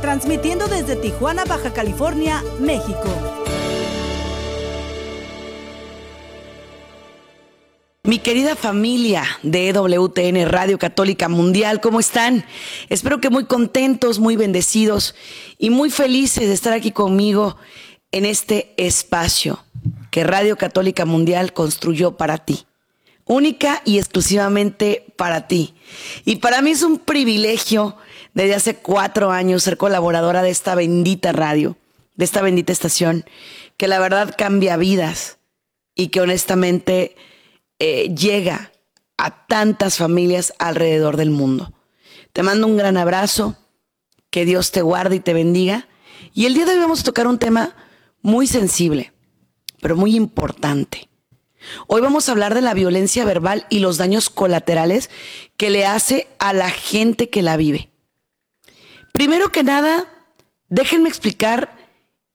transmitiendo desde Tijuana, Baja California, México. Mi querida familia de EWTN Radio Católica Mundial, ¿cómo están? Espero que muy contentos, muy bendecidos y muy felices de estar aquí conmigo en este espacio que Radio Católica Mundial construyó para ti. Única y exclusivamente para ti. Y para mí es un privilegio desde hace cuatro años ser colaboradora de esta bendita radio, de esta bendita estación, que la verdad cambia vidas y que honestamente eh, llega a tantas familias alrededor del mundo. Te mando un gran abrazo, que Dios te guarde y te bendiga. Y el día de hoy vamos a tocar un tema muy sensible, pero muy importante. Hoy vamos a hablar de la violencia verbal y los daños colaterales que le hace a la gente que la vive. Primero que nada, déjenme explicar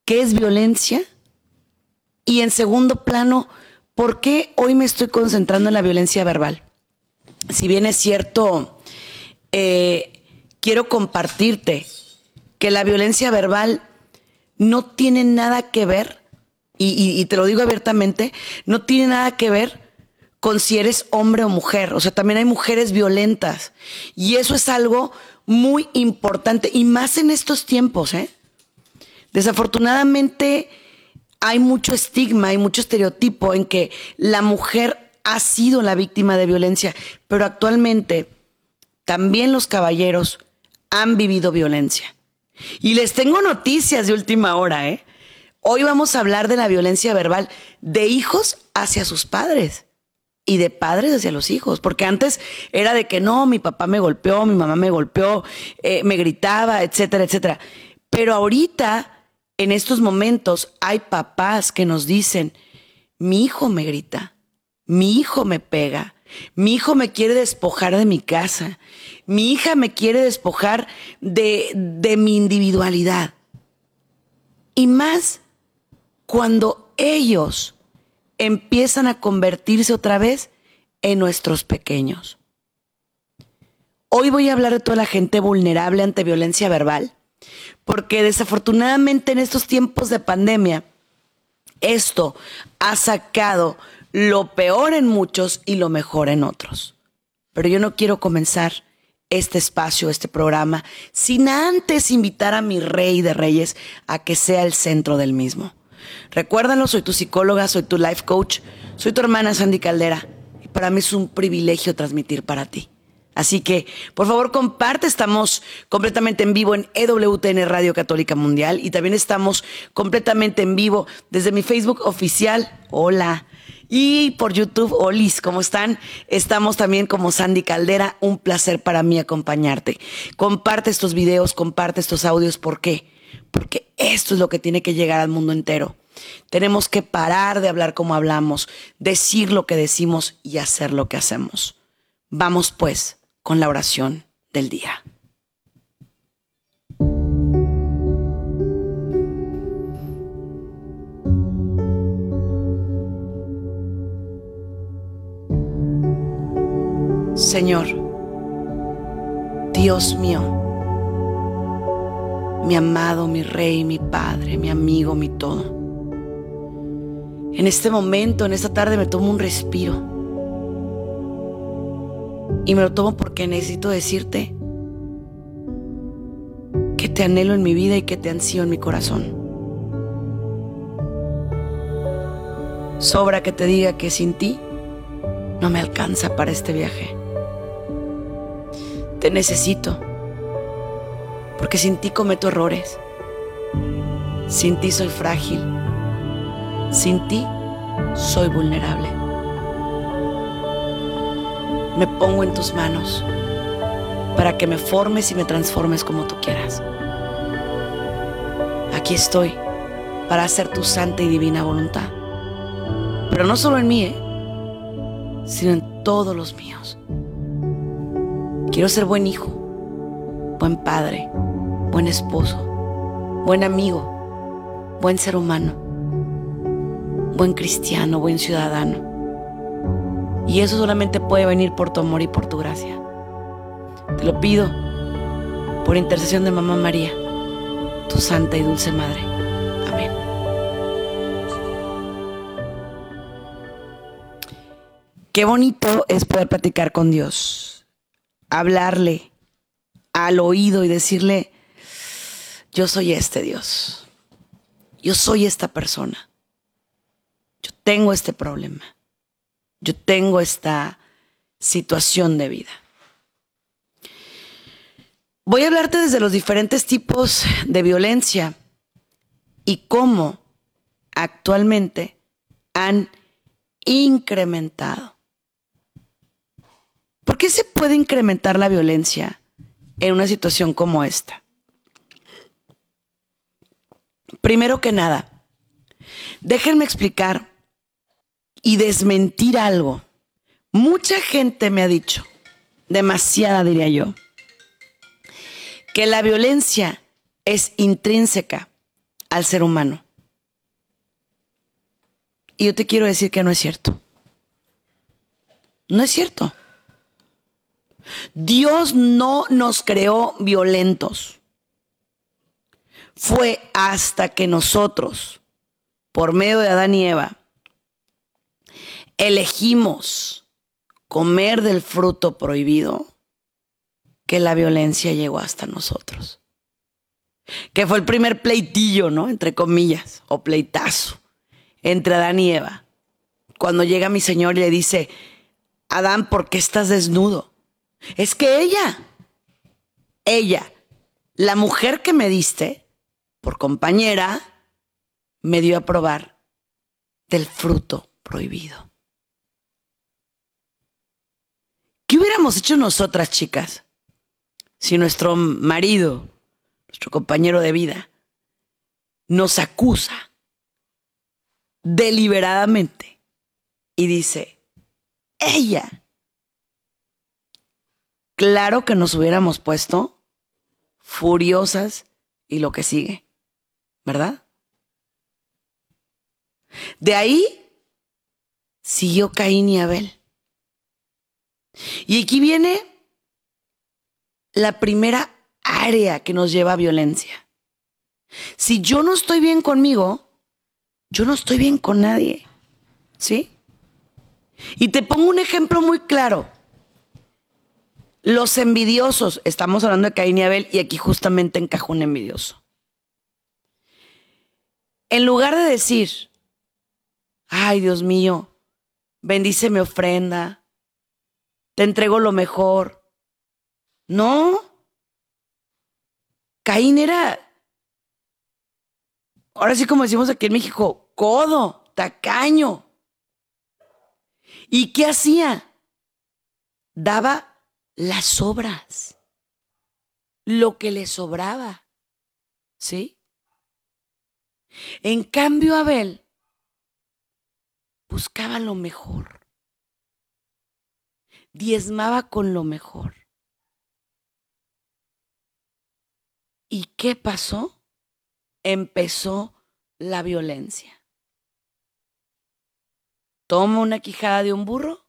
qué es violencia y en segundo plano, ¿Por qué hoy me estoy concentrando en la violencia verbal? Si bien es cierto, eh, quiero compartirte que la violencia verbal no tiene nada que ver, y, te lo digo abiertamente, no tiene nada que ver con si eres hombre o mujer. O sea, también hay mujeres violentas. Y eso es algo muy importante, y más en estos tiempos, ¿eh? Desafortunadamente, hay mucho estigma, hay mucho estereotipo en que la mujer ha sido la víctima de violencia, pero actualmente también los caballeros han vivido violencia. Y les tengo noticias de última hora, ¿eh? Hoy vamos a hablar de la violencia verbal de hijos hacia sus padres y de padres hacia los hijos, porque antes era de que no, mi papá me golpeó, mi mamá me golpeó, eh, me gritaba, etcétera, etcétera. Pero ahorita en estos momentos hay papás que nos dicen, mi hijo me grita, mi hijo me pega, mi hijo me quiere despojar de mi casa, mi hija me quiere despojar de, de mi individualidad. Y más cuando ellos empiezan a convertirse otra vez en nuestros pequeños. Hoy voy a hablar de toda la gente vulnerable ante violencia verbal porque desafortunadamente en estos tiempos de pandemia, esto ha sacado lo peor en muchos y lo mejor en otros. Pero yo no quiero comenzar este espacio, este programa, sin antes invitar a mi rey de reyes a que sea el centro del mismo. Recuérdalo, soy tu psicóloga, soy tu life coach, soy tu hermana Sandy Caldera y para mí es un privilegio transmitir para ti. Así que, por favor, comparte. Estamos completamente en vivo en EWTN Radio Católica Mundial y también estamos completamente en vivo desde mi Facebook oficial. Hola. Y por YouTube, Olis, ¿cómo están? Estamos también como Sandy Caldera. Un placer para mí acompañarte. Comparte estos videos, comparte estos audios. ¿Por qué? Porque esto es lo que tiene que llegar al mundo entero. Tenemos que parar de hablar como hablamos, decir lo que decimos y hacer lo que hacemos. Vamos pues con la oración del día. Señor, Dios mío, mi amado, mi rey, mi padre, mi amigo, mi todo. En este momento, en esta tarde me tomo un respiro y me lo tomo porque necesito decirte que te anhelo en mi vida y que te ansío en mi corazón. Sobra que te diga que sin ti no me alcanza para este viaje. Te necesito porque sin ti cometo errores. Sin ti soy frágil. Sin ti soy vulnerable me pongo en tus manos para que me formes y me transformes como tú quieras. aquí estoy para hacer tu santa y divina voluntad. Pero no solo en mí, ¿eh? sino en todos los míos. Quiero ser buen hijo, buen padre, buen esposo, buen amigo, buen ser humano, buen cristiano, buen ciudadano. Y eso solamente puede venir por tu amor y por tu gracia. Te lo pido por intercesión de Mamá María, tu santa y dulce Madre. Amén. Qué bonito es poder platicar con Dios, hablarle al oído y decirle, yo soy este Dios, yo soy esta persona, yo tengo este problema, yo tengo esta situación de vida. Voy a hablarte desde los diferentes tipos de violencia y cómo actualmente han incrementado. ¿Por qué se puede incrementar la violencia en una situación como esta? Primero que nada, déjenme explicar y desmentir algo. Mucha gente me ha dicho, demasiada diría yo, que la violencia es intrínseca al ser humano. Y yo te quiero decir que no es cierto. No es cierto. Dios no nos creó violentos. Fue hasta que nosotros, por medio de Adán y Eva, elegimos comer del fruto prohibido que la violencia llegó hasta nosotros. Que fue el primer pleitillo, ¿no? Entre comillas, o pleitazo, entre Adán y Eva. Cuando llega mi Señor y le dice, Adán, ¿por qué estás desnudo? Es que ella, ella, la mujer que me diste, por compañera, me dio a probar del fruto prohibido. ¿Qué hubiéramos hecho nosotras, chicas? si nuestro marido, nuestro compañero de vida, nos acusa deliberadamente y dice, ella, claro que nos hubiéramos puesto furiosas y lo que sigue, ¿verdad? De ahí siguió Caín y Abel. Y aquí viene la primera área que nos lleva a violencia. Si yo no estoy bien conmigo, yo no estoy bien con nadie. ¿Sí? Y te pongo un ejemplo muy claro. Los envidiosos, estamos hablando de Caín y Abel y aquí justamente encaja un envidioso. En lugar de decir, ay Dios mío, bendice mi ofrenda, te entrego lo mejor, no. Caín era, ahora sí como decimos aquí en México, codo, tacaño. ¿Y qué hacía? Daba las obras, lo que le sobraba. ¿Sí? En cambio, Abel buscaba lo mejor diezmaba con lo mejor. ¿Y qué pasó? Empezó la violencia. Toma una quijada de un burro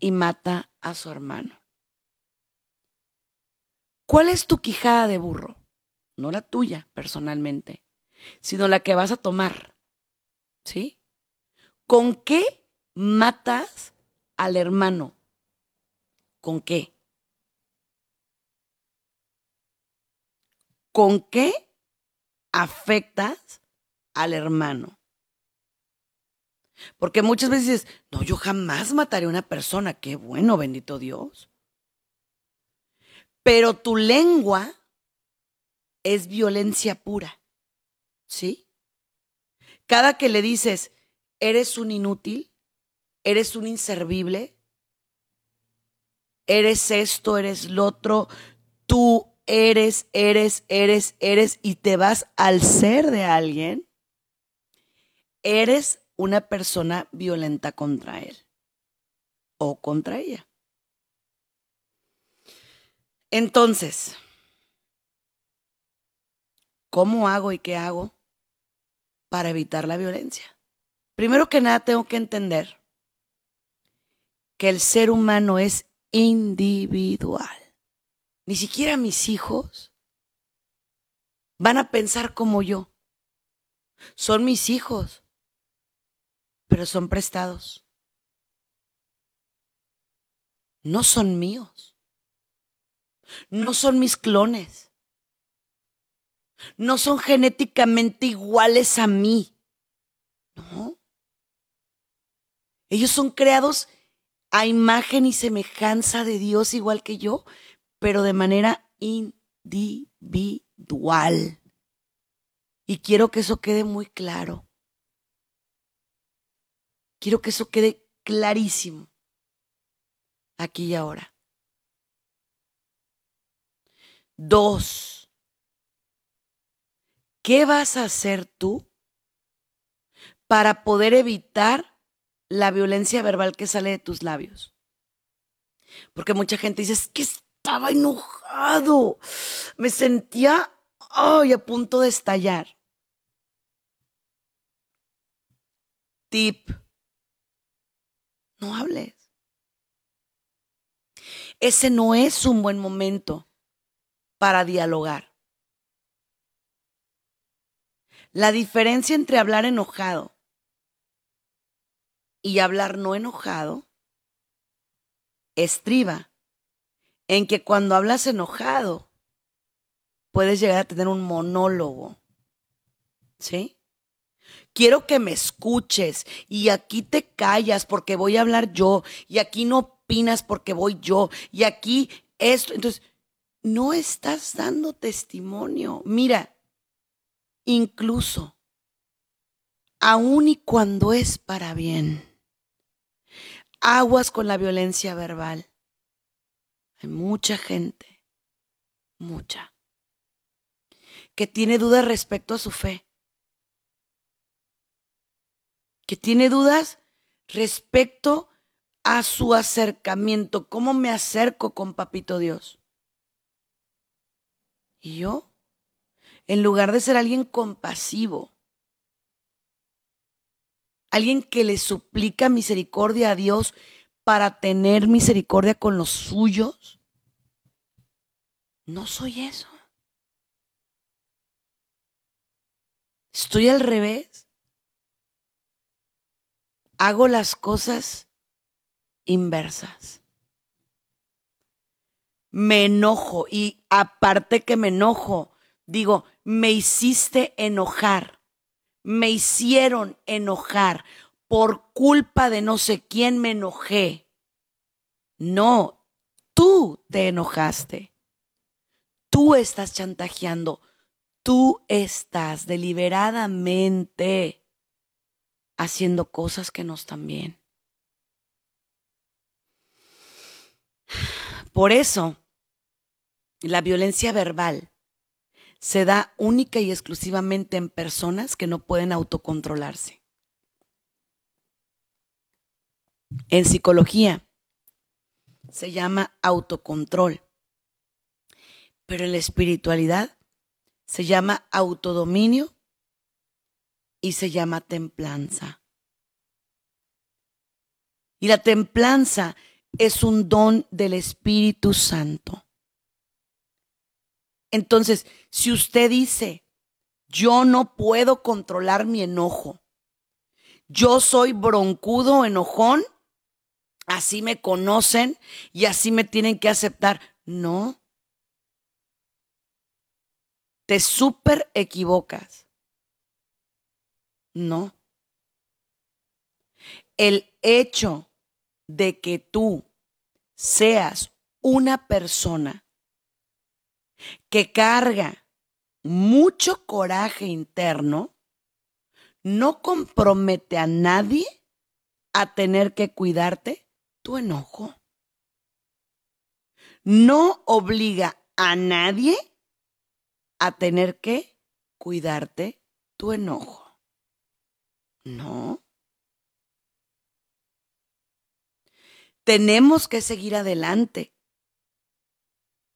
y mata a su hermano. ¿Cuál es tu quijada de burro? No la tuya personalmente, sino la que vas a tomar. ¿Sí? ¿Con qué matas al hermano? ¿Con qué? ¿Con qué afectas al hermano? Porque muchas veces dices, no, yo jamás mataré a una persona, qué bueno, bendito Dios. Pero tu lengua es violencia pura, ¿sí? Cada que le dices, eres un inútil, eres un inservible, eres esto, eres lo otro, tu eres, eres, eres, eres y te vas al ser de alguien, eres una persona violenta contra él o contra ella. Entonces, ¿cómo hago y qué hago para evitar la violencia? Primero que nada, tengo que entender que el ser humano es individual. Ni siquiera mis hijos van a pensar como yo. Son mis hijos, pero son prestados. No son míos. No son mis clones. No son genéticamente iguales a mí. No. Ellos son creados a imagen y semejanza de Dios igual que yo, pero de manera individual. Y quiero que eso quede muy claro. Quiero que eso quede clarísimo aquí y ahora. Dos, ¿qué vas a hacer tú para poder evitar la violencia verbal que sale de tus labios? Porque mucha gente dice, es que estaba enojado, me sentía ay, a punto de estallar. Tip, no hables. Ese no es un buen momento para dialogar. La diferencia entre hablar enojado y hablar no enojado estriba en que cuando hablas enojado puedes llegar a tener un monólogo. ¿Sí? Quiero que me escuches y aquí te callas porque voy a hablar yo y aquí no opinas porque voy yo y aquí esto. Entonces, no estás dando testimonio. Mira, incluso, aun y cuando es para bien, aguas con la violencia verbal. Hay mucha gente, mucha, que tiene dudas respecto a su fe, que tiene dudas respecto a su acercamiento, cómo me acerco con Papito Dios. Y yo, en lugar de ser alguien compasivo, alguien que le suplica misericordia a Dios para tener misericordia con los suyos, no soy eso. Estoy al revés. Hago las cosas inversas me enojo y aparte que me enojo, digo, me hiciste enojar, me hicieron enojar, por culpa de no sé quién me enojé. No, tú te enojaste, tú estás chantajeando, tú estás deliberadamente haciendo cosas que no están bien. Por eso, la violencia verbal se da única y exclusivamente en personas que no pueden autocontrolarse. En psicología se llama autocontrol, pero en la espiritualidad se llama autodominio y se llama templanza. Y la templanza es un don del Espíritu Santo. Entonces, si usted dice, yo no puedo controlar mi enojo, yo soy broncudo, enojón, así me conocen y así me tienen que aceptar. No. Te súper equivocas. No. El hecho de que tú seas una persona que carga mucho coraje interno, no compromete a nadie a tener que cuidarte tu enojo. No obliga a nadie a tener que cuidarte tu enojo. No. Tenemos que seguir adelante,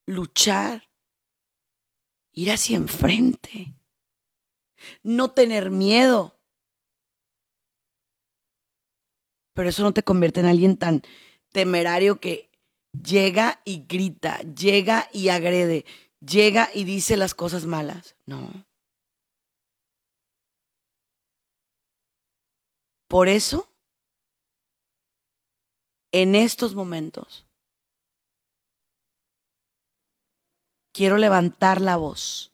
luchar, ir hacia enfrente, no tener miedo. Pero eso no te convierte en alguien tan temerario que llega y grita, llega y agrede, llega y dice las cosas malas. No. Por eso, en estos momentos, quiero levantar la voz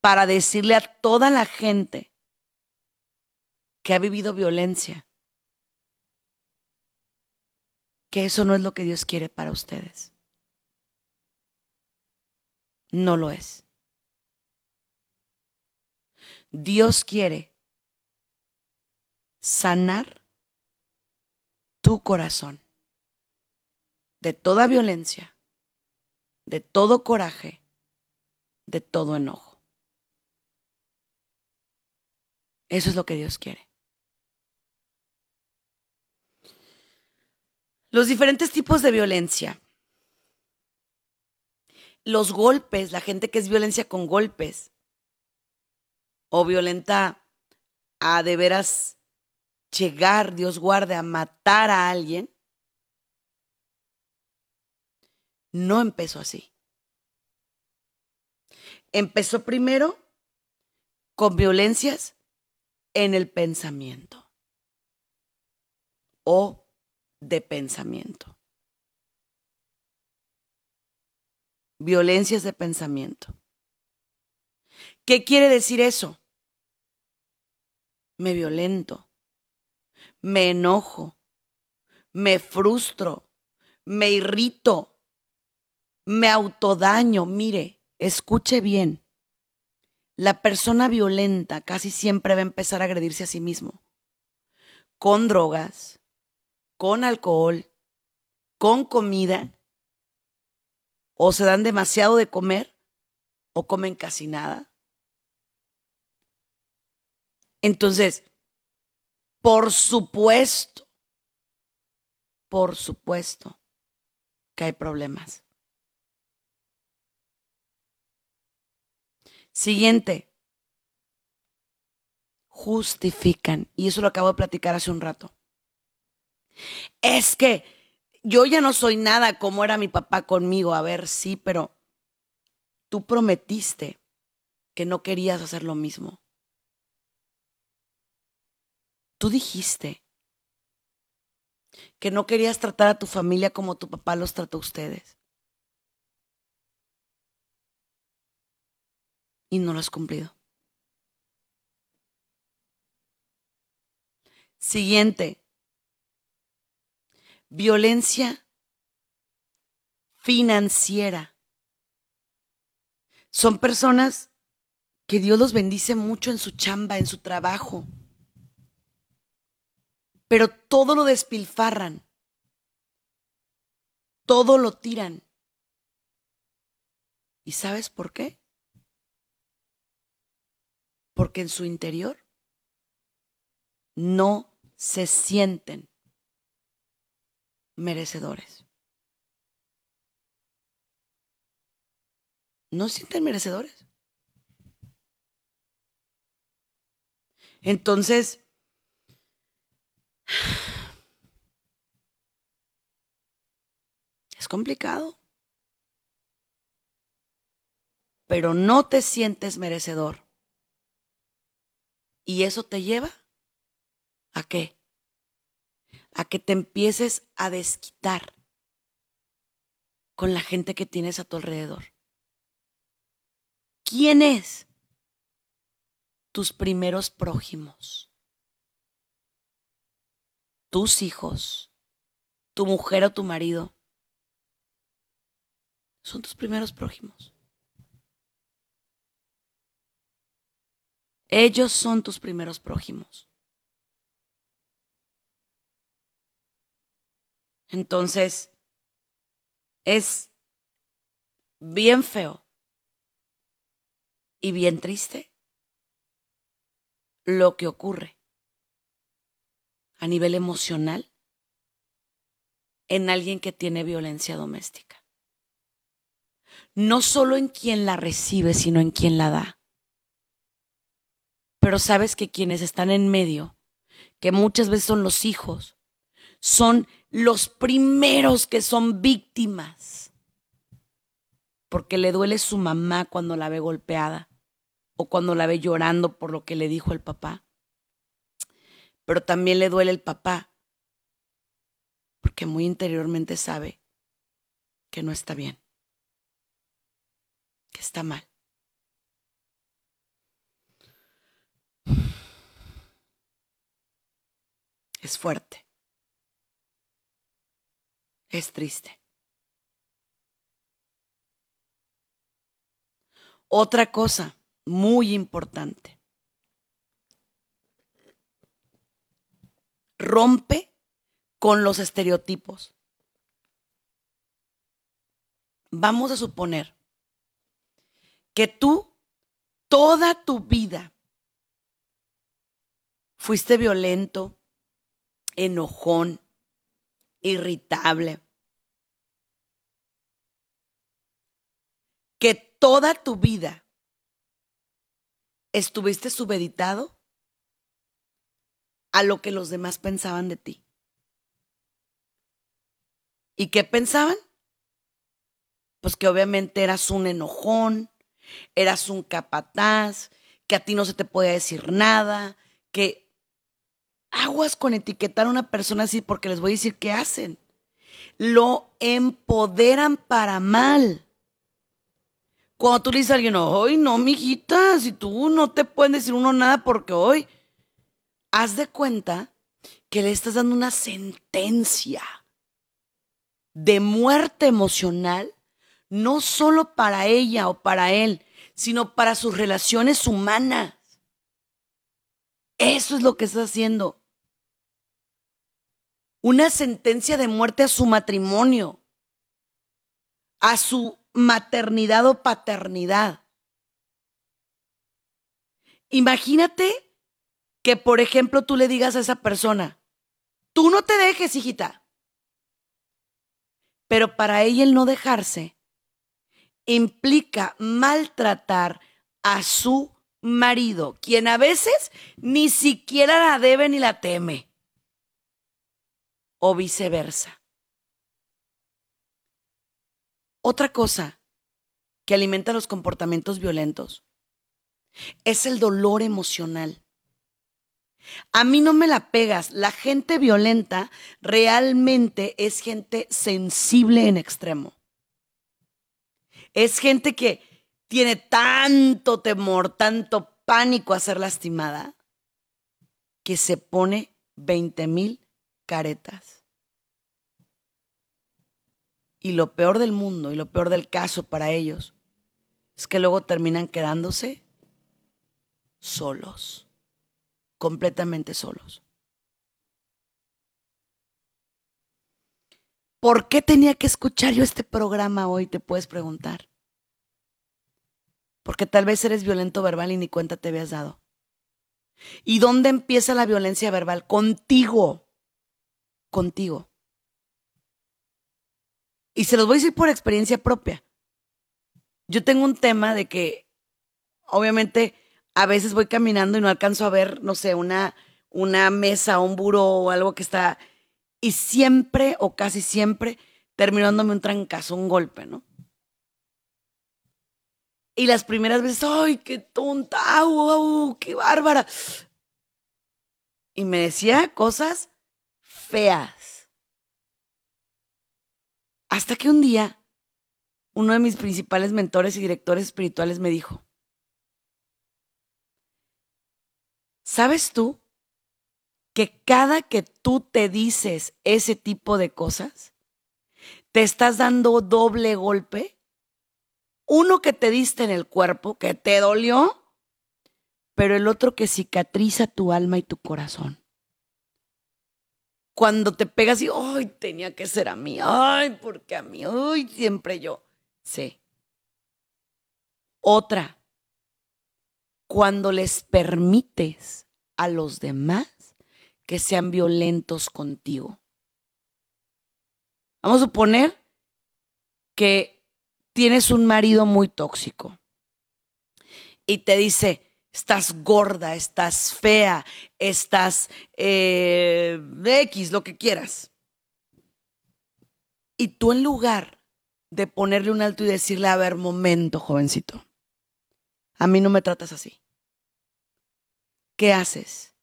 para decirle a toda la gente que ha vivido violencia que eso no es lo que Dios quiere para ustedes. No lo es. Dios quiere sanar tu corazón de toda violencia, de todo coraje, de todo enojo. Eso es lo que Dios quiere. Los diferentes tipos de violencia. Los golpes, la gente que es violencia con golpes o violenta a de veras llegar, Dios guarde, a matar a alguien, no empezó así. Empezó primero con violencias en el pensamiento o de pensamiento. Violencias de pensamiento. ¿Qué quiere decir eso? Me violento, me enojo, me frustro, me irrito, me autodaño. Mire, escuche bien. La persona violenta casi siempre va a empezar a agredirse a sí mismo con drogas, con alcohol, con comida, o se dan demasiado de comer, o comen casi nada. Entonces, por supuesto, por supuesto que hay problemas. Siguiente, justifican, y eso lo acabo de platicar hace un rato. Es que yo ya no soy nada como era mi papá conmigo. A ver, sí, pero tú prometiste que no querías hacer lo mismo. Tú dijiste que no querías tratar a tu familia como tu papá los trató a ustedes. Y no lo has cumplido. Siguiente violencia financiera. Son personas que Dios los bendice mucho en su chamba, en su trabajo, pero todo lo despilfarran, todo lo tiran. ¿Y sabes por qué? Porque en su interior no se sienten merecedores. No sienten merecedores. Entonces, es complicado. Pero no te sientes merecedor. ¿Y eso te lleva a qué? a que te empieces a desquitar con la gente que tienes a tu alrededor. ¿Quién es? Tus primeros prójimos. Tus hijos, tu mujer o tu marido. Son tus primeros prójimos. Ellos son tus primeros prójimos. Entonces, es bien feo y bien triste lo que ocurre a nivel emocional en alguien que tiene violencia doméstica. No solo en quien la recibe, sino en quien la da. Pero sabes que quienes están en medio, que muchas veces son los hijos, son los primeros que son víctimas. Porque le duele su mamá cuando la ve golpeada o cuando la ve llorando por lo que le dijo el papá. Pero también le duele el papá porque muy interiormente sabe que no está bien, que está mal. Es fuerte. Es triste. Otra cosa muy importante. Rompe con los estereotipos. Vamos a suponer que tú toda tu vida fuiste violento, enojón, irritable. Que toda tu vida estuviste subeditado a lo que los demás pensaban de ti. ¿Y qué pensaban? Pues que obviamente eras un enojón, eras un capataz, que a ti no se te podía decir nada, que aguas con etiquetar a una persona así porque les voy a decir qué hacen. Lo empoderan para mal. Cuando tú le dices a alguien, hoy no, mijita, si tú no te pueden decir uno nada porque hoy, haz de cuenta que le estás dando una sentencia de muerte emocional, no solo para ella o para él, sino para sus relaciones humanas. Eso es lo que está haciendo. Una sentencia de muerte a su matrimonio, a su maternidad o paternidad. Imagínate que, por ejemplo, tú le digas a esa persona, tú no te dejes, hijita. Pero para ella el no dejarse implica maltratar a su marido, quien a veces ni siquiera la debe ni la teme. O viceversa. Otra cosa que alimenta los comportamientos violentos es el dolor emocional. A mí no me la pegas. La gente violenta realmente es gente sensible en extremo. Es gente que tiene tanto temor, tanto pánico a ser lastimada, que se pone 20 mil caretas. Y lo peor del mundo y lo peor del caso para ellos es que luego terminan quedándose solos completamente solos. ¿Por qué tenía que escuchar yo este programa hoy? Te puedes preguntar. Porque tal vez eres violento verbal y ni cuenta te habías dado. ¿Y dónde empieza la violencia verbal? Contigo. Contigo. Y se los voy a decir por experiencia propia. Yo tengo un tema de que, obviamente, a veces voy caminando y no alcanzo a ver, no sé, una, una mesa, un buro o algo que está. Y siempre o casi siempre terminándome un trancazo, un golpe, ¿no? Y las primeras veces, ¡ay, qué tonta! ¡Au, qué bárbara! Y me decía cosas feas. Hasta que un día, uno de mis principales mentores y directores espirituales me dijo, ¿Sabes tú que cada que tú te dices ese tipo de cosas, te estás dando doble golpe? Uno que te diste en el cuerpo, que te dolió, pero el otro que cicatriza tu alma y tu corazón. Cuando te pegas y, ay, tenía que ser a mí, ay, porque a mí, ay, siempre yo. Sí, Otra, cuando les permites a los demás que sean violentos contigo. Vamos a suponer que tienes un marido muy tóxico y te dice, estás gorda, estás fea, estás eh, X, lo que quieras. Y tú en lugar de ponerle un alto y decirle, a ver, momento, jovencito, a mí no me tratas así. ¿Qué haces?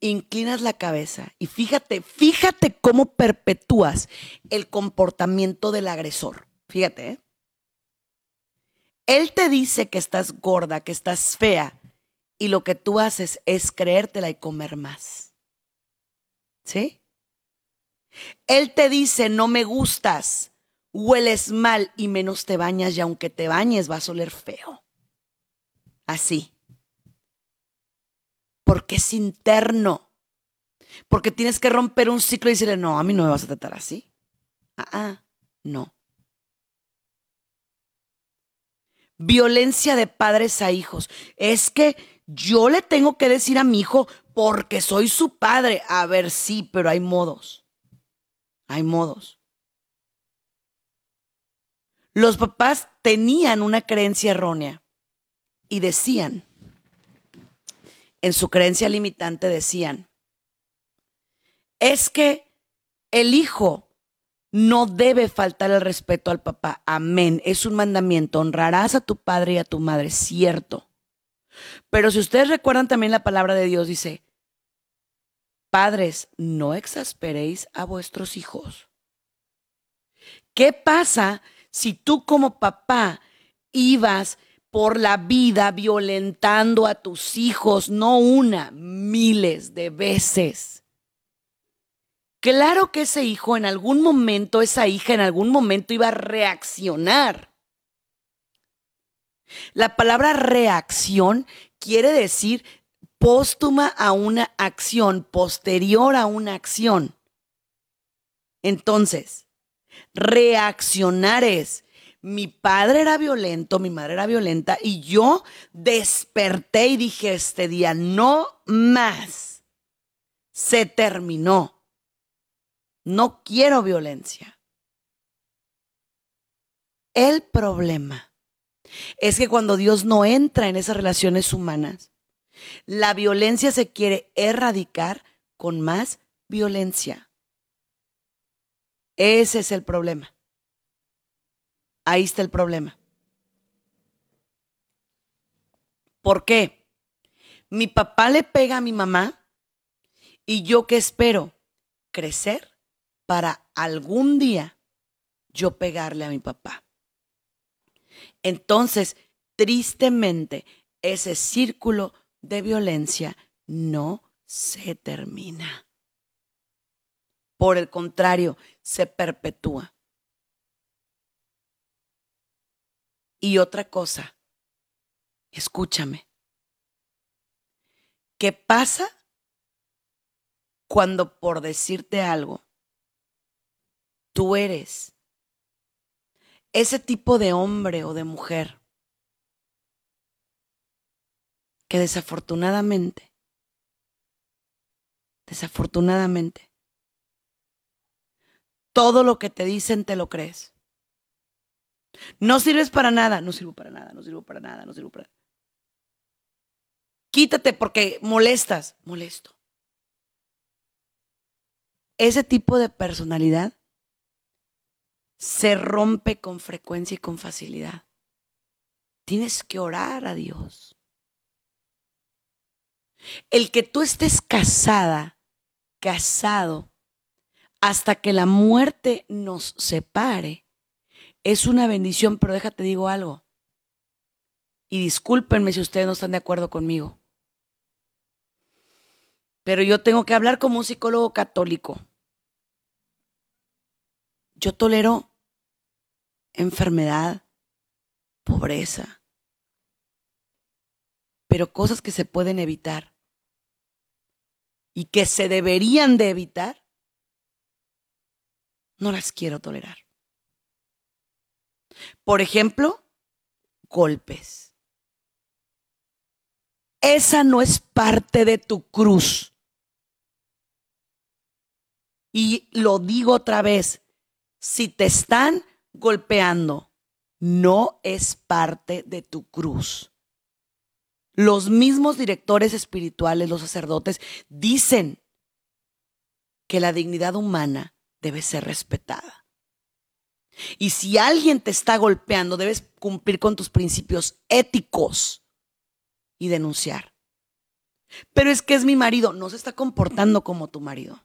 Inclinas la cabeza y fíjate, fíjate cómo perpetúas el comportamiento del agresor. Fíjate, ¿eh? Él te dice que estás gorda, que estás fea, y lo que tú haces es creértela y comer más. ¿Sí? Él te dice, no me gustas, hueles mal y menos te bañas y aunque te bañes vas a oler feo. Así. Porque es interno. Porque tienes que romper un ciclo y decirle, no, a mí no me vas a tratar así. Ah, ah no. Violencia de padres a hijos. Es que yo le tengo que decir a mi hijo porque soy su padre. A ver, sí, pero hay modos. Hay modos. Los papás tenían una creencia errónea y decían, en su creencia limitante decían, es que el hijo no debe faltar el respeto al papá. Amén. Es un mandamiento. Honrarás a tu padre y a tu madre. Cierto. Pero si ustedes recuerdan también la palabra de Dios, dice, padres, no exasperéis a vuestros hijos. ¿Qué pasa si tú como papá ibas por la vida violentando a tus hijos, no una, miles de veces? Claro que ese hijo en algún momento, esa hija en algún momento iba a reaccionar. La palabra reacción quiere decir póstuma a una acción, posterior a una acción. Entonces, reaccionar es, mi padre era violento, mi madre era violenta y yo desperté y dije este día, no más. Se terminó. No quiero violencia. El problema es que cuando Dios no entra en esas relaciones humanas, la violencia se quiere erradicar con más violencia. Ese es el problema. Ahí está el problema. ¿Por qué? Mi papá le pega a mi mamá y yo qué espero? Crecer para algún día yo pegarle a mi papá. Entonces, tristemente, ese círculo de violencia no se termina. Por el contrario, se perpetúa. Y otra cosa, escúchame. ¿Qué pasa cuando por decirte algo, tú eres ese tipo de hombre o de mujer que desafortunadamente, desafortunadamente, todo lo que te dicen te lo crees. No sirves para nada, no sirvo para nada, no sirvo para nada, no sirvo para nada. Quítate porque molestas, molesto. Ese tipo de personalidad se rompe con frecuencia y con facilidad. Tienes que orar a Dios. El que tú estés casada, casado, hasta que la muerte nos separe, es una bendición, pero déjate digo algo. Y discúlpenme si ustedes no están de acuerdo conmigo. Pero yo tengo que hablar como un psicólogo católico. Yo tolero enfermedad, pobreza, pero cosas que se pueden evitar y que se deberían de evitar, no las quiero tolerar. Por ejemplo, golpes. Esa no es parte de tu cruz. Y lo digo otra vez, si te están golpeando, no es parte de tu cruz. Los mismos directores espirituales, los sacerdotes, dicen que la dignidad humana debe ser respetada. Y si alguien te está golpeando, debes cumplir con tus principios éticos y denunciar. Pero es que es mi marido, no se está comportando como tu marido.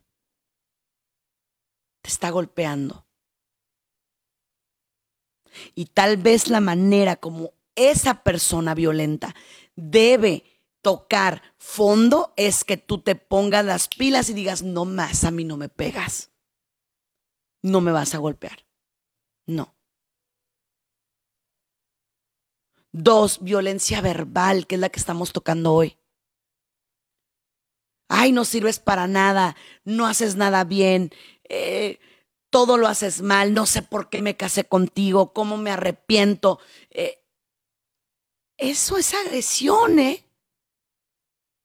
Te está golpeando. Y tal vez la manera como esa persona violenta debe tocar fondo es que tú te pongas las pilas y digas, no más, a mí no me pegas. No me vas a golpear. No. Dos, violencia verbal, que es la que estamos tocando hoy. Ay, no sirves para nada, no haces nada bien, eh, todo lo haces mal, no sé por qué me casé contigo, cómo me arrepiento. Eh, eso es agresión, ¿eh?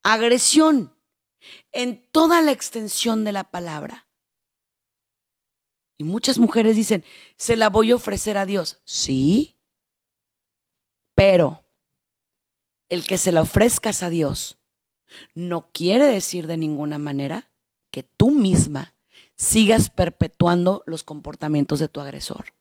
Agresión en toda la extensión de la palabra. Y muchas mujeres dicen, se la voy a ofrecer a Dios. Sí, pero el que se la ofrezcas a Dios no quiere decir de ninguna manera que tú misma sigas perpetuando los comportamientos de tu agresor.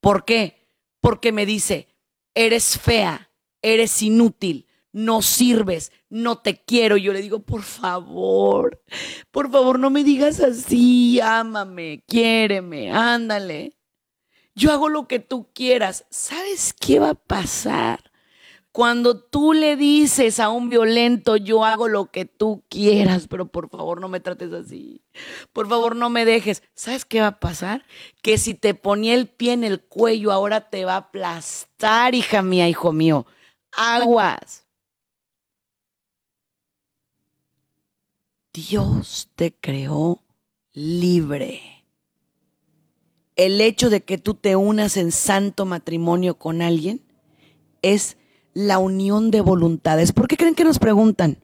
¿Por qué? Porque me dice, eres fea, eres inútil, no sirves, no te quiero. Yo le digo, por favor, por favor, no me digas así, ámame, quiéreme, ándale. Yo hago lo que tú quieras. ¿Sabes qué va a pasar? Cuando tú le dices a un violento, yo hago lo que tú quieras, pero por favor no me trates así. Por favor no me dejes. ¿Sabes qué va a pasar? Que si te ponía el pie en el cuello, ahora te va a aplastar, hija mía, hijo mío. Aguas. Dios te creó libre. El hecho de que tú te unas en santo matrimonio con alguien es la unión de voluntades. ¿Por qué creen que nos preguntan?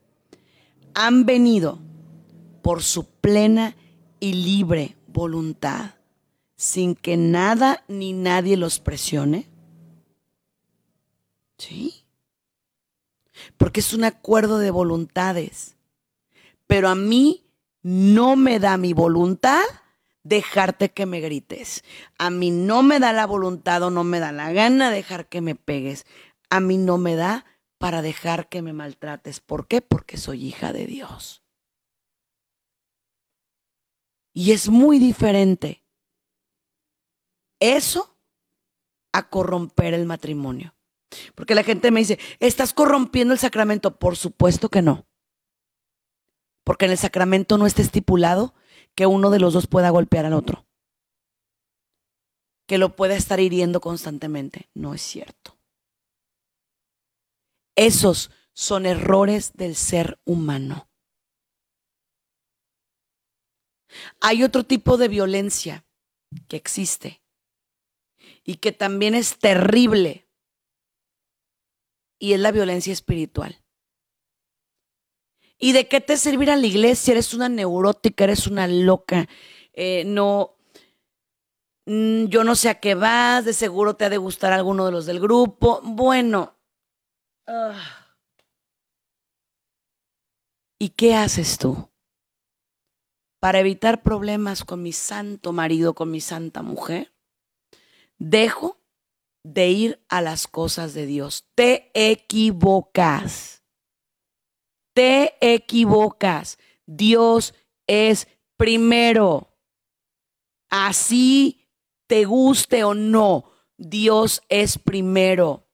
Han venido por su plena y libre voluntad, sin que nada ni nadie los presione. ¿Sí? Porque es un acuerdo de voluntades. Pero a mí no me da mi voluntad dejarte que me grites. A mí no me da la voluntad o no me da la gana dejar que me pegues a mí no me da para dejar que me maltrates. ¿Por qué? Porque soy hija de Dios. Y es muy diferente eso a corromper el matrimonio. Porque la gente me dice, ¿estás corrompiendo el sacramento? Por supuesto que no. Porque en el sacramento no está estipulado que uno de los dos pueda golpear al otro. Que lo pueda estar hiriendo constantemente. No es cierto. Esos son errores del ser humano. Hay otro tipo de violencia que existe y que también es terrible y es la violencia espiritual. ¿Y de qué te servirá la iglesia? Eres una neurótica, eres una loca, eh, no, mm, yo no sé a qué vas, de seguro te ha de gustar alguno de los del grupo. Bueno, ¿Y qué haces tú? Para evitar problemas con mi santo marido, con mi santa mujer, dejo de ir a las cosas de Dios. Te equivocas. Te equivocas. Dios es primero. Así te guste o no, Dios es primero.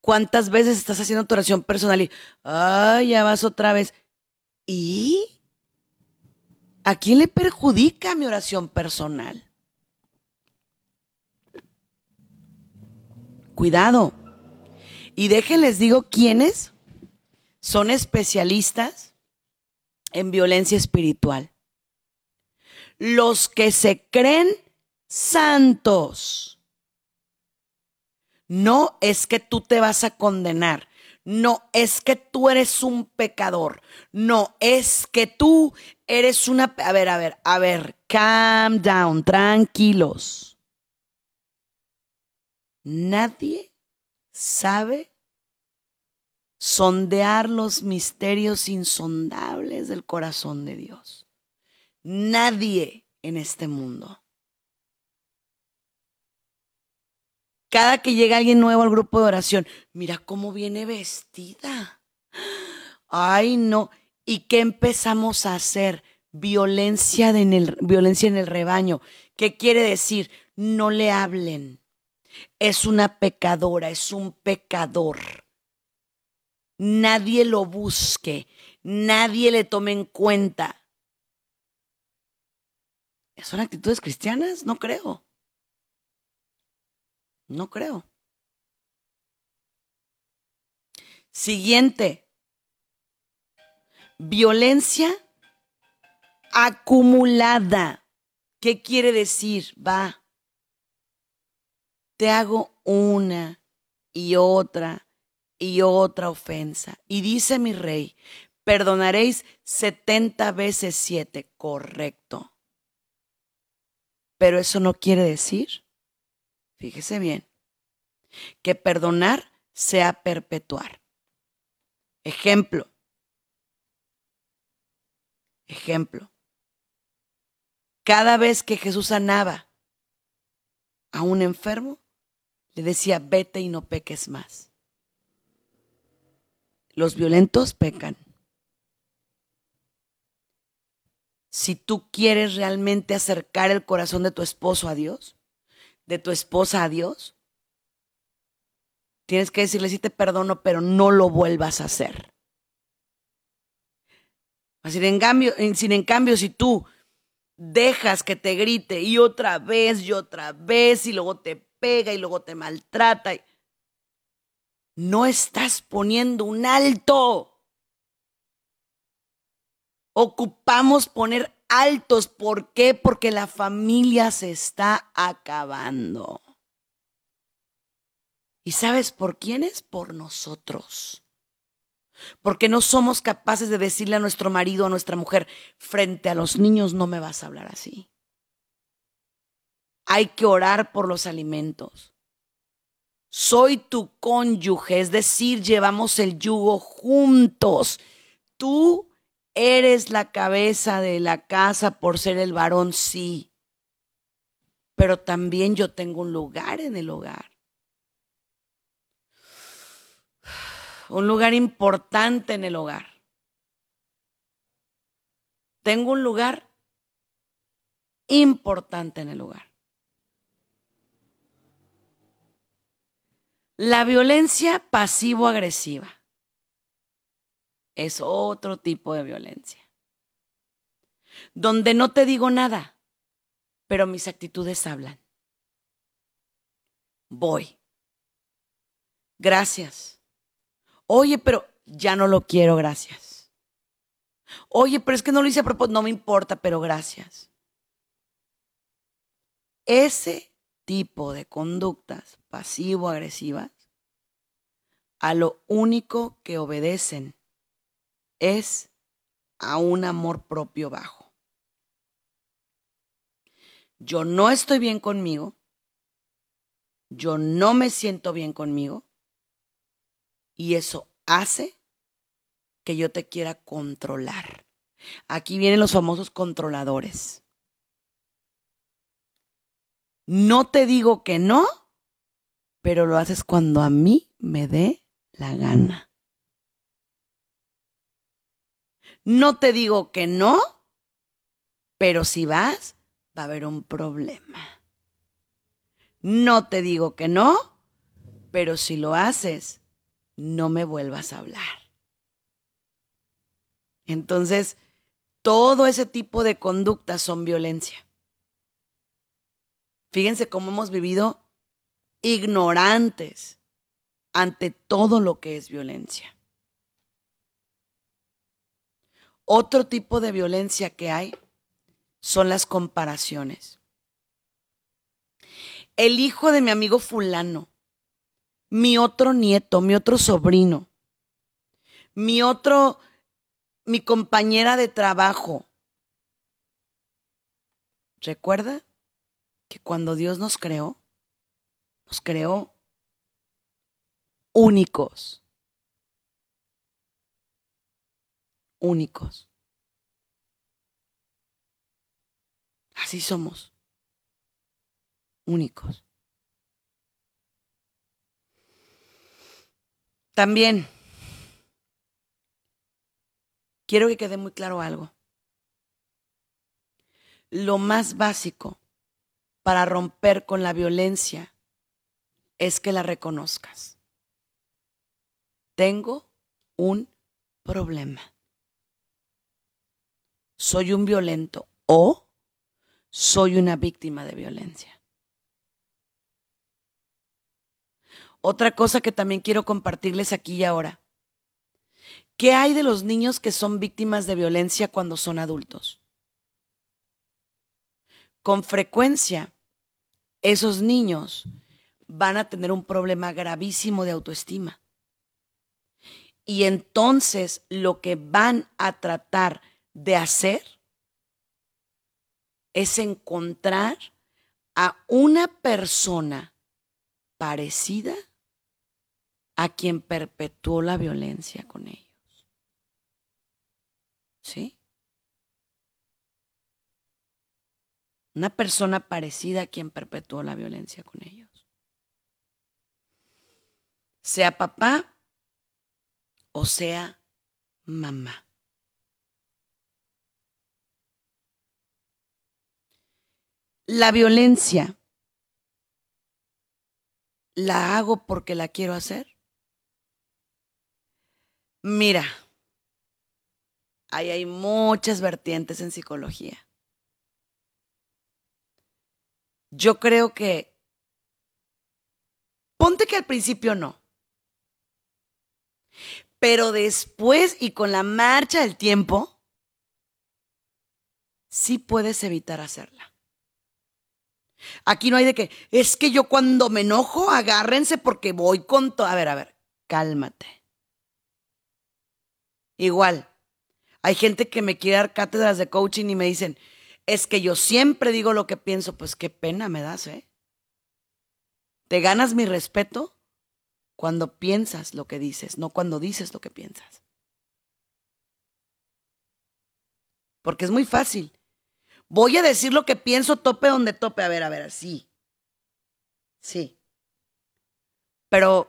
¿Cuántas veces estás haciendo tu oración personal y, ay, ya vas otra vez? ¿Y a quién le perjudica mi oración personal? Cuidado. Y déjenles digo quiénes son especialistas en violencia espiritual. Los que se creen santos. No es que tú te vas a condenar. No es que tú eres un pecador. No es que tú eres una... A ver, a ver, a ver. Calm down, tranquilos. Nadie sabe sondear los misterios insondables del corazón de Dios. Nadie en este mundo. Cada que llega alguien nuevo al grupo de oración, mira cómo viene vestida. Ay, no. ¿Y qué empezamos a hacer? Violencia, en el, rebaño. ¿Qué quiere decir? No le hablen. Es una pecadora, es un pecador. Nadie lo busque, nadie le tome en cuenta. ¿Son actitudes cristianas? No creo. No creo. Siguiente. Violencia acumulada. ¿Qué quiere decir? Va. Te hago una y otra y otra ofensa. Y dice mi rey, perdonaréis setenta veces siete. Correcto. Pero eso no quiere decir fíjese bien, que perdonar sea perpetuar. Ejemplo. Ejemplo. Cada vez que Jesús sanaba a un enfermo, le decía, vete y no peques más. Los violentos pecan. Si tú quieres realmente acercar el corazón de tu esposo a Dios, de tu esposa a Dios, tienes que decirle, sí te perdono, pero no lo vuelvas a hacer. Así en cambio, sin en cambio, si tú dejas que te grite y otra vez y otra vez y luego te pega y luego te maltrata, no estás poniendo un alto. Ocupamos poner altos. ¿Por qué? Porque la familia se está acabando. ¿Y sabes por quiénes? Por nosotros. Porque no somos capaces de decirle a nuestro marido, a nuestra mujer, frente a los niños no me vas a hablar así. Hay que orar por los alimentos. Soy tu cónyuge, es decir, llevamos el yugo juntos. Tú Eres la cabeza de la casa por ser el varón, sí. Pero también yo tengo un lugar en el hogar. Un lugar importante en el hogar. Tengo un lugar importante en el hogar. La violencia pasivo-agresiva es otro tipo de violencia. Donde no te digo nada, pero mis actitudes hablan. Voy. Gracias. Oye, pero ya no lo quiero, gracias. Oye, pero es que no lo hice a propósito, no me importa, pero gracias. Ese tipo de conductas pasivo-agresivas a lo único que obedecen es a un amor propio bajo. Yo no estoy bien conmigo, yo no me siento bien conmigo y eso hace que yo te quiera controlar. Aquí vienen los famosos controladores. No te digo que no, pero lo haces cuando a mí me dé la gana. No te digo que no, pero si vas, va a haber un problema. No te digo que no, pero si lo haces, no me vuelvas a hablar. Entonces, todo ese tipo de conductas son violencia. Fíjense cómo hemos vivido ignorantes ante todo lo que es violencia. Otro tipo de violencia que hay son las comparaciones. el hijo de mi amigo fulano, mi otro nieto, mi otro sobrino, mi otro, mi compañera de trabajo. Recuerda que cuando Dios nos creó, nos creó únicos. Únicos. Así somos. Únicos. También quiero que quede muy claro algo. Lo más básico para romper con la violencia es que la reconozcas. Tengo un problema. Soy un violento o soy una víctima de violencia. Otra cosa que también quiero compartirles aquí y ahora. ¿Qué hay de los niños que son víctimas de violencia cuando son adultos? Con frecuencia, esos niños van a tener un problema gravísimo de autoestima. Y entonces lo que van a tratar de hacer es encontrar a una persona parecida a quien perpetuó la violencia con ellos. ¿Sí? Una persona parecida a quien perpetuó la violencia con ellos. Sea papá o sea mamá. La violencia la hago porque la quiero hacer. Mira, ahí hay muchas vertientes en psicología. Yo creo que, ponte que al principio no, pero después y con la marcha del tiempo, sí puedes evitar hacerla. Aquí no hay de que, es que yo cuando me enojo, agárrense porque voy con todo. A ver, a ver, cálmate. Igual, hay gente que me quiere dar cátedras de coaching y me dicen, es que yo siempre digo lo que pienso, pues qué pena me das, ¿eh? Te ganas mi respeto cuando piensas lo que dices, no cuando dices lo que piensas. Porque es muy fácil. Voy a decir lo que pienso, tope donde tope. A ver, a ver, sí. Sí. Pero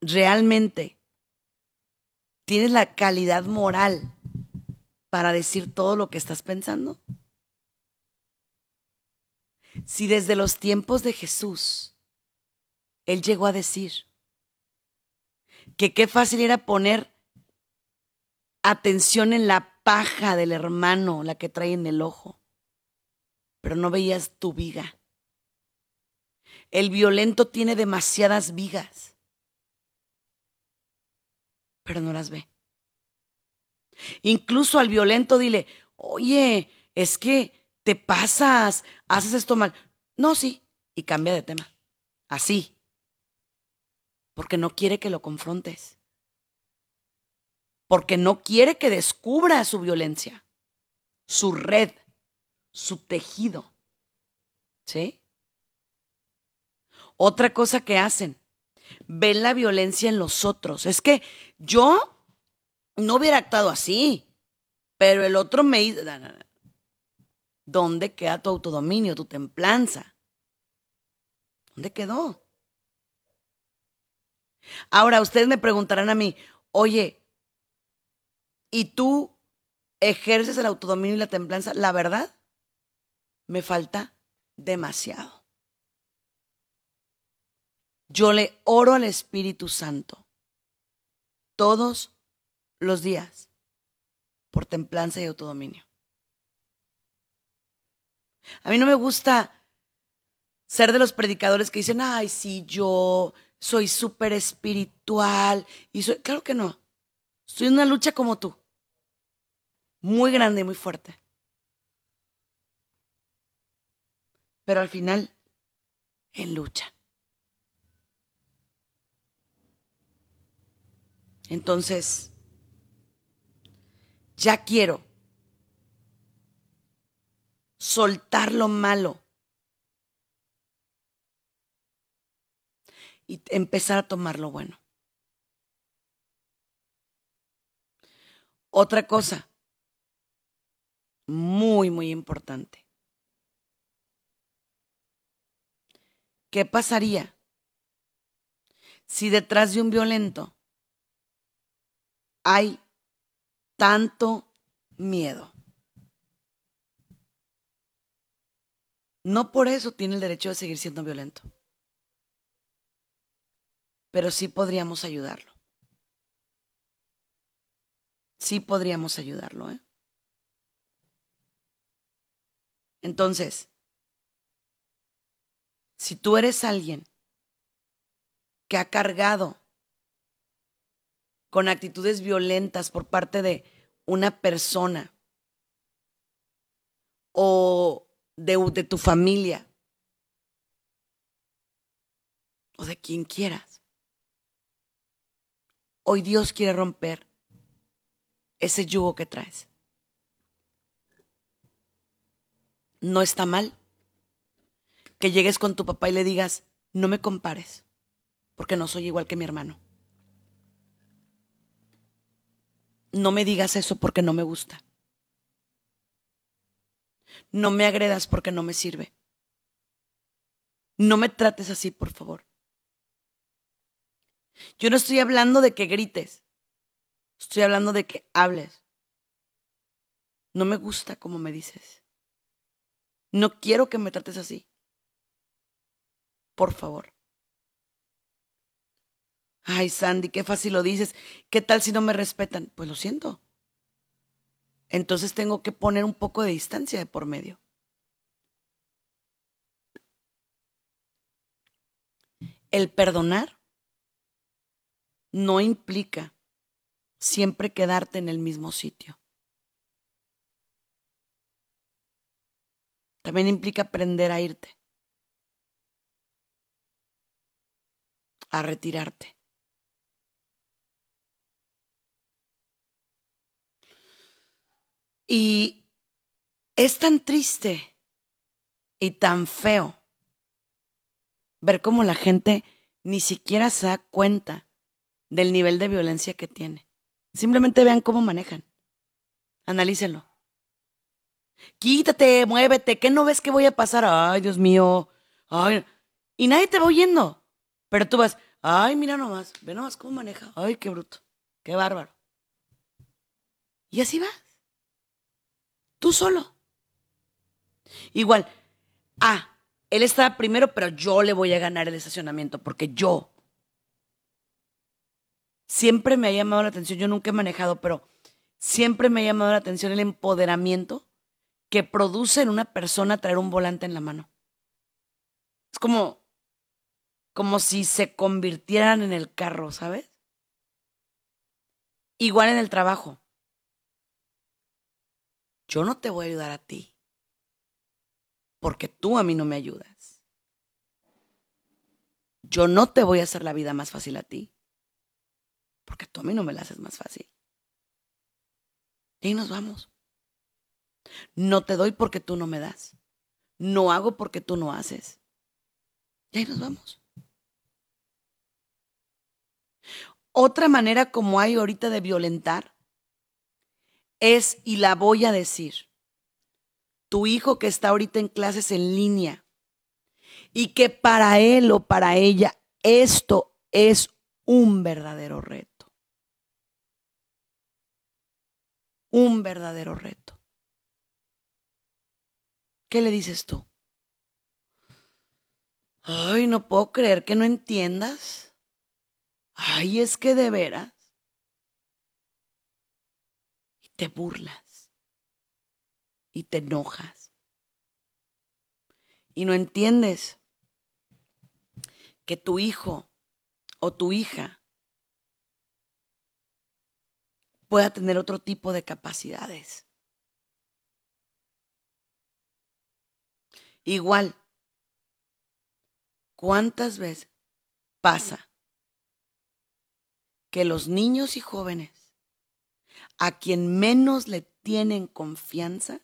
realmente tienes la calidad moral para decir todo lo que estás pensando. Si desde los tiempos de Jesús Él llegó a decir que qué fácil era poner atención en la paja del hermano, la que trae en el ojo, pero no veías tu viga. El violento tiene demasiadas vigas, pero no las ve. Incluso al violento dile, oye, es que te pasas, haces esto mal. No, sí, y cambia de tema. Así. Porque no quiere que lo confrontes porque no quiere que descubra su violencia, su red, su tejido. ¿Sí? Otra cosa que hacen, ven la violencia en los otros. Es que yo no hubiera actuado así, pero el otro me hizo... ¿Dónde queda tu autodominio, tu templanza? ¿Dónde quedó? Ahora, ustedes me preguntarán a mí, oye, y tú ejerces el autodominio y la templanza, la verdad, me falta demasiado. Yo le oro al Espíritu Santo todos los días por templanza y autodominio. A mí no me gusta ser de los predicadores que dicen, ay, sí, yo soy súper espiritual. Y soy, claro que no. Estoy en una lucha como tú muy grande y muy fuerte. pero al final en lucha. Entonces, ya quiero soltar lo malo y empezar a tomar lo bueno. Otra cosa muy, muy importante. ¿Qué pasaría si detrás de un violento hay tanto miedo? No por eso tiene el derecho de seguir siendo violento, pero sí podríamos ayudarlo sí podríamos ayudarlo. ¿eh? Entonces, si tú eres alguien que ha cargado con actitudes violentas por parte de una persona o de, tu familia o de quien quieras. Hoy Dios quiere romper ese yugo que traes. No está mal que llegues con tu papá y le digas, no me compares, porque no soy igual que mi hermano. No me digas eso porque no me gusta. No me agredas porque no me sirve. No me trates así, por favor. Yo no estoy hablando de que grites. Estoy hablando de que hables. No me gusta como me dices. No quiero que me trates así. Por favor. Ay, Sandy, qué fácil lo dices. ¿Qué tal si no me respetan? Pues lo siento. Entonces tengo que poner un poco de distancia de por medio. El perdonar no implica siempre quedarte en el mismo sitio. También implica aprender a irte, a retirarte. Y es tan triste y tan feo ver cómo la gente ni siquiera se da cuenta del nivel de violencia que tiene. Simplemente vean cómo manejan. Analícenlo. Quítate, muévete, ¿qué no ves que voy a pasar? Ay, Dios mío. Ay. Y nadie te va oyendo. Pero tú vas, ay, mira nomás, ve nomás cómo maneja. Ay, qué bruto, qué bárbaro. Y así vas. Tú solo. Igual, ah, él está primero, pero yo le voy a ganar el estacionamiento porque yo siempre me ha llamado la atención, yo nunca he manejado, pero siempre me ha llamado la atención el empoderamiento que produce en una persona traer un volante en la mano. Es como, como si se convirtieran en el carro, ¿sabes? Igual en el trabajo. Yo no te voy a ayudar a ti, porque tú a mí no me ayudas. Yo no te voy a hacer la vida más fácil a ti, porque tú a mí no me la haces más fácil. Y nos vamos. No te doy porque tú no me das. No hago porque tú no haces. Y ahí nos vamos. Otra manera como hay ahorita de violentar es, y la voy a decir, tu hijo que está ahorita en clases en línea y que para él o para ella esto es un verdadero reto. un verdadero reto. ¿Qué le dices tú? Ay, no puedo creer que no entiendas. Ay, es que de veras. Y te burlas. Y te enojas. Y no entiendes que tu hijo o tu hija pueda tener otro tipo de capacidades. Igual, ¿Cuántas veces pasa que los niños y jóvenes a quien menos le tienen confianza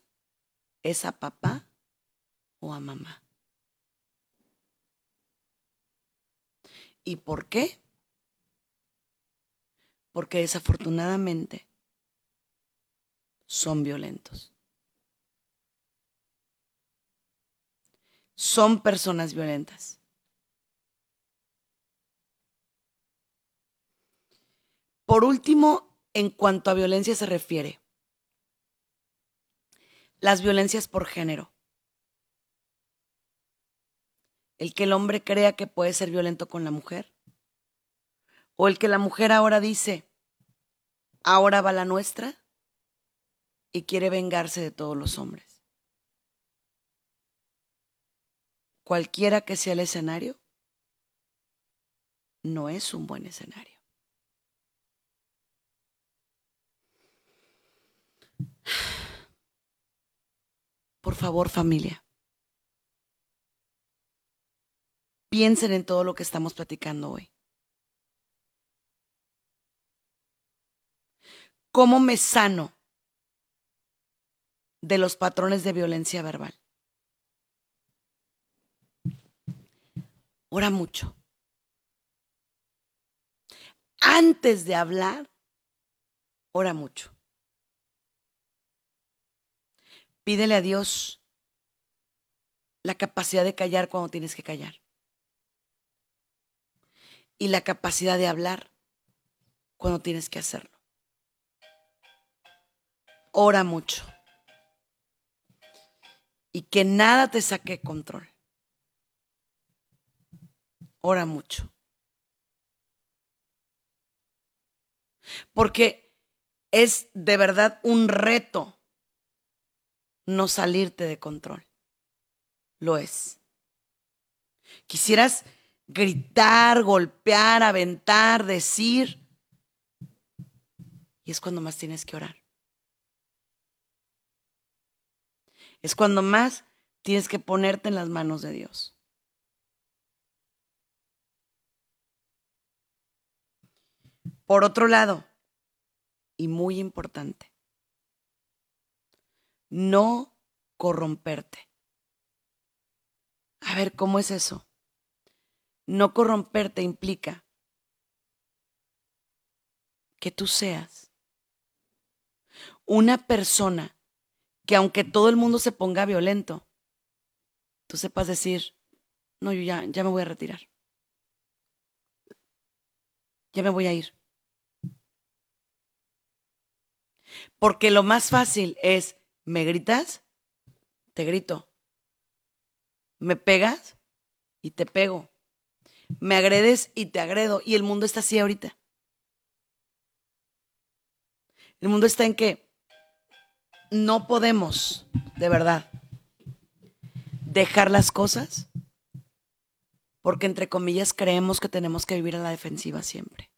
es a papá o a mamá? ¿Y por qué? Porque desafortunadamente son violentos. Son personas violentas. Por último, en cuanto a violencia se refiere, las violencias por género. El que el hombre crea que puede ser violento con la mujer. O el que la mujer ahora dice, ahora va la nuestra y quiere vengarse de todos los hombres. Cualquiera que sea el escenario, no es un buen escenario. Por favor, familia, piensen en todo lo que estamos platicando hoy. ¿Cómo me sano de los patrones de violencia verbal? Ora mucho. Antes de hablar, ora mucho. Pídele a Dios la capacidad de callar cuando tienes que callar. Y la capacidad de hablar cuando tienes que hacerlo. Ora mucho. Y que nada te saque control. Ora mucho. Porque es de verdad un reto no salirte de control. Lo es. Quisieras gritar, golpear, aventar, decir. Y es cuando más tienes que orar. Es cuando más tienes que ponerte en las manos de Dios. Por otro lado, y muy importante, no corromperte. A ver, ¿cómo es eso? No corromperte implica que tú seas una persona que aunque todo el mundo se ponga violento, tú sepas decir, no, yo ya, ya me voy a retirar. Ya me voy a ir. Porque lo más fácil es, ¿me gritas? Te grito. ¿Me pegas? Y te pego. Me agredes y te agredo. Y el mundo está así ahorita. El mundo está en que no podemos, de verdad, dejar las cosas porque entre comillas creemos que tenemos que vivir a la defensiva siempre.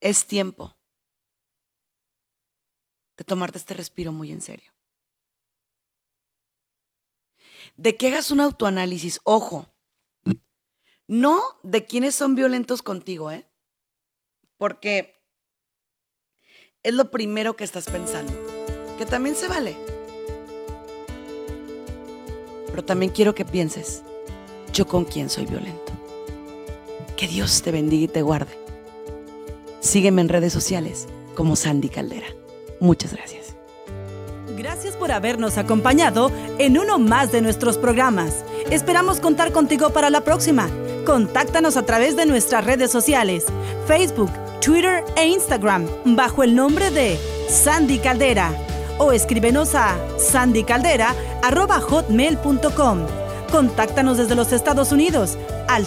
Es tiempo de tomarte este respiro muy en serio. De que hagas un autoanálisis, ojo, no de quienes son violentos contigo, ¿eh? Porque es lo primero que estás pensando. Que también se vale. Pero también quiero que pienses, yo con quién soy violento. Que Dios te bendiga y te guarde. Sígueme en redes sociales como Sandy Caldera. Muchas gracias. Gracias por habernos acompañado en uno más de nuestros programas. Esperamos contar contigo para la próxima. Contáctanos a través de nuestras redes sociales, Facebook, Twitter e Instagram bajo el nombre de Sandy Caldera o escríbenos a sandycaldera.hotmail.com. Contáctanos desde los Estados Unidos al